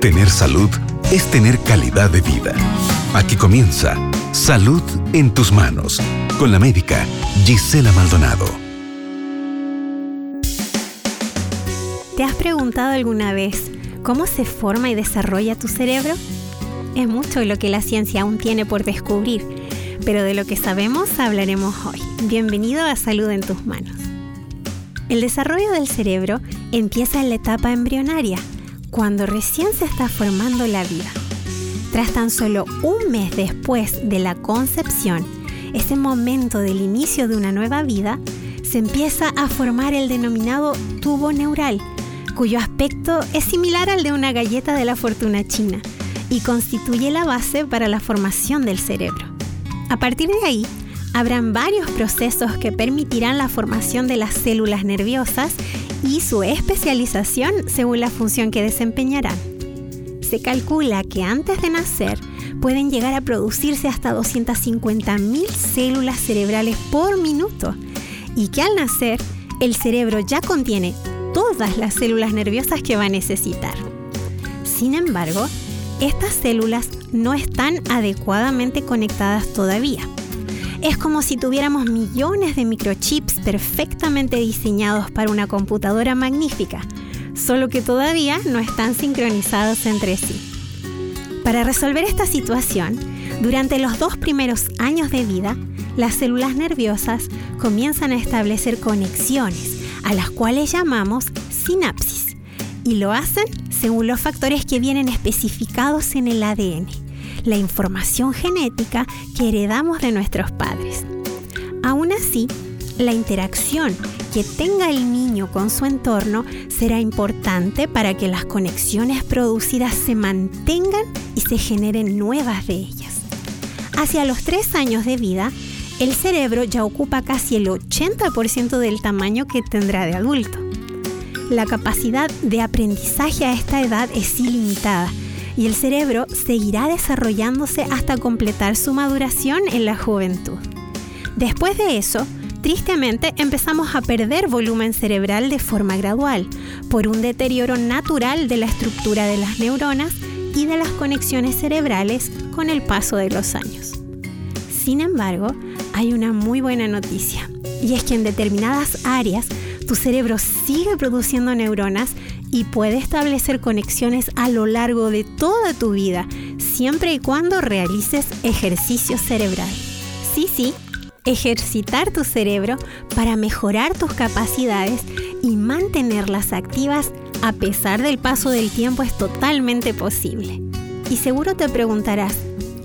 Tener salud es tener calidad de vida. Aquí comienza Salud en tus manos con la médica Gisela Maldonado. ¿Te has preguntado alguna vez cómo se forma y desarrolla tu cerebro? Es mucho lo que la ciencia aún tiene por descubrir, pero de lo que sabemos hablaremos hoy. Bienvenido a Salud en tus manos. El desarrollo del cerebro empieza en la etapa embrionaria, cuando recién se está formando la vida. Tras tan solo un mes después de la concepción, ese momento del inicio de una nueva vida, se empieza a formar el denominado tubo neural, cuyo aspecto es similar al de una galleta de la fortuna china y constituye la base para la formación del cerebro. A partir de ahí, habrán varios procesos que permitirán la formación de las células nerviosas y su especialización según la función que desempeñarán. Se calcula que antes de nacer pueden llegar a producirse hasta 250.000 células cerebrales por minuto y que al nacer el cerebro ya contiene todas las células nerviosas que va a necesitar. Sin embargo, estas células no están adecuadamente conectadas todavía. Es como si tuviéramos millones de microchips perfectamente diseñados para una computadora magnífica, solo que todavía no están sincronizados entre sí. Para resolver esta situación, durante los dos primeros años de vida, las células nerviosas comienzan a establecer conexiones, a las cuales llamamos sinapsis, y lo hacen según los factores que vienen especificados en el ADN la información genética que heredamos de nuestros padres. Aún así, la interacción que tenga el niño con su entorno será importante para que las conexiones producidas se mantengan y se generen nuevas de ellas. Hacia los tres años de vida, el cerebro ya ocupa casi el 80% del tamaño que tendrá de adulto. La capacidad de aprendizaje a esta edad es ilimitada y el cerebro seguirá desarrollándose hasta completar su maduración en la juventud. Después de eso, tristemente empezamos a perder volumen cerebral de forma gradual, por un deterioro natural de la estructura de las neuronas y de las conexiones cerebrales con el paso de los años. Sin embargo, hay una muy buena noticia, y es que en determinadas áreas tu cerebro sigue produciendo neuronas y puede establecer conexiones a lo largo de toda tu vida, siempre y cuando realices ejercicio cerebral. Sí, sí, ejercitar tu cerebro para mejorar tus capacidades y mantenerlas activas a pesar del paso del tiempo es totalmente posible. Y seguro te preguntarás,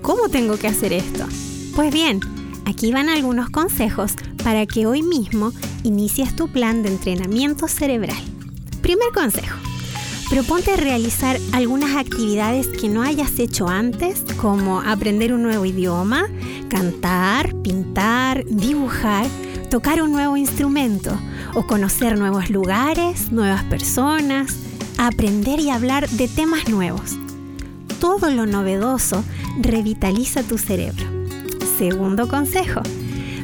¿cómo tengo que hacer esto? Pues bien, aquí van algunos consejos para que hoy mismo inicies tu plan de entrenamiento cerebral. Primer consejo. Proponte realizar algunas actividades que no hayas hecho antes, como aprender un nuevo idioma, cantar, pintar, dibujar, tocar un nuevo instrumento o conocer nuevos lugares, nuevas personas, aprender y hablar de temas nuevos. Todo lo novedoso revitaliza tu cerebro. Segundo consejo,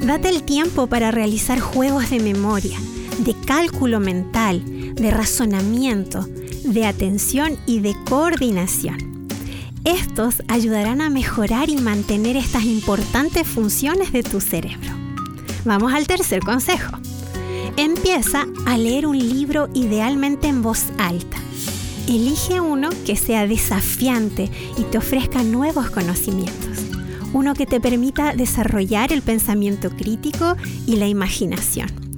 date el tiempo para realizar juegos de memoria, de cálculo mental, de razonamiento, de atención y de coordinación. Estos ayudarán a mejorar y mantener estas importantes funciones de tu cerebro. Vamos al tercer consejo. Empieza a leer un libro idealmente en voz alta. Elige uno que sea desafiante y te ofrezca nuevos conocimientos. Uno que te permita desarrollar el pensamiento crítico y la imaginación.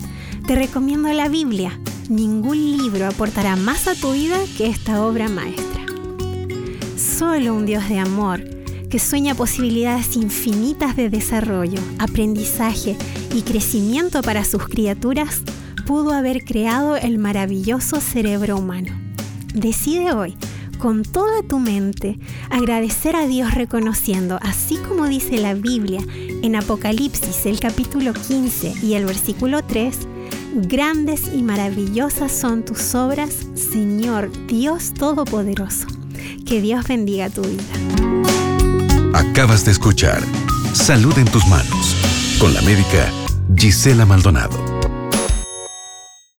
Te recomiendo la Biblia ningún libro aportará más a tu vida que esta obra maestra. Solo un Dios de amor que sueña posibilidades infinitas de desarrollo, aprendizaje y crecimiento para sus criaturas pudo haber creado el maravilloso cerebro humano. Decide hoy, con toda tu mente, agradecer a Dios reconociendo, así como dice la Biblia en Apocalipsis el capítulo 15 y el versículo 3, Grandes y maravillosas son tus obras, Señor Dios Todopoderoso. Que Dios bendiga tu vida. Acabas de escuchar Salud en tus manos con la médica Gisela Maldonado.